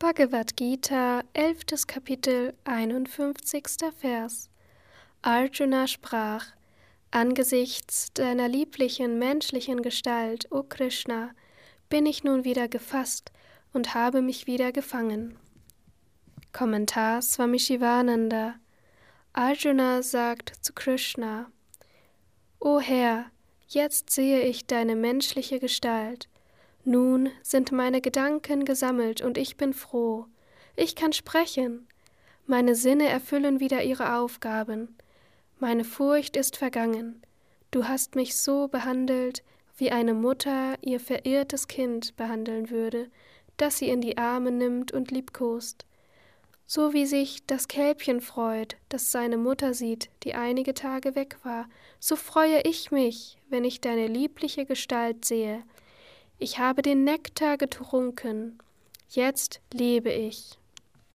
Bhagavad Gita, 11. Kapitel, 51. Vers. Arjuna sprach: Angesichts deiner lieblichen menschlichen Gestalt, o Krishna, bin ich nun wieder gefasst und habe mich wieder gefangen. Kommentar Swami Shivananda Arjuna sagt zu Krishna: O Herr, jetzt sehe ich deine menschliche Gestalt. Nun sind meine Gedanken gesammelt und ich bin froh. Ich kann sprechen. Meine Sinne erfüllen wieder ihre Aufgaben. Meine Furcht ist vergangen. Du hast mich so behandelt, wie eine Mutter ihr verirrtes Kind behandeln würde, das sie in die Arme nimmt und liebkost. So wie sich das Kälbchen freut, das seine Mutter sieht, die einige Tage weg war, so freue ich mich, wenn ich deine liebliche Gestalt sehe, ich habe den Nektar getrunken, jetzt lebe ich.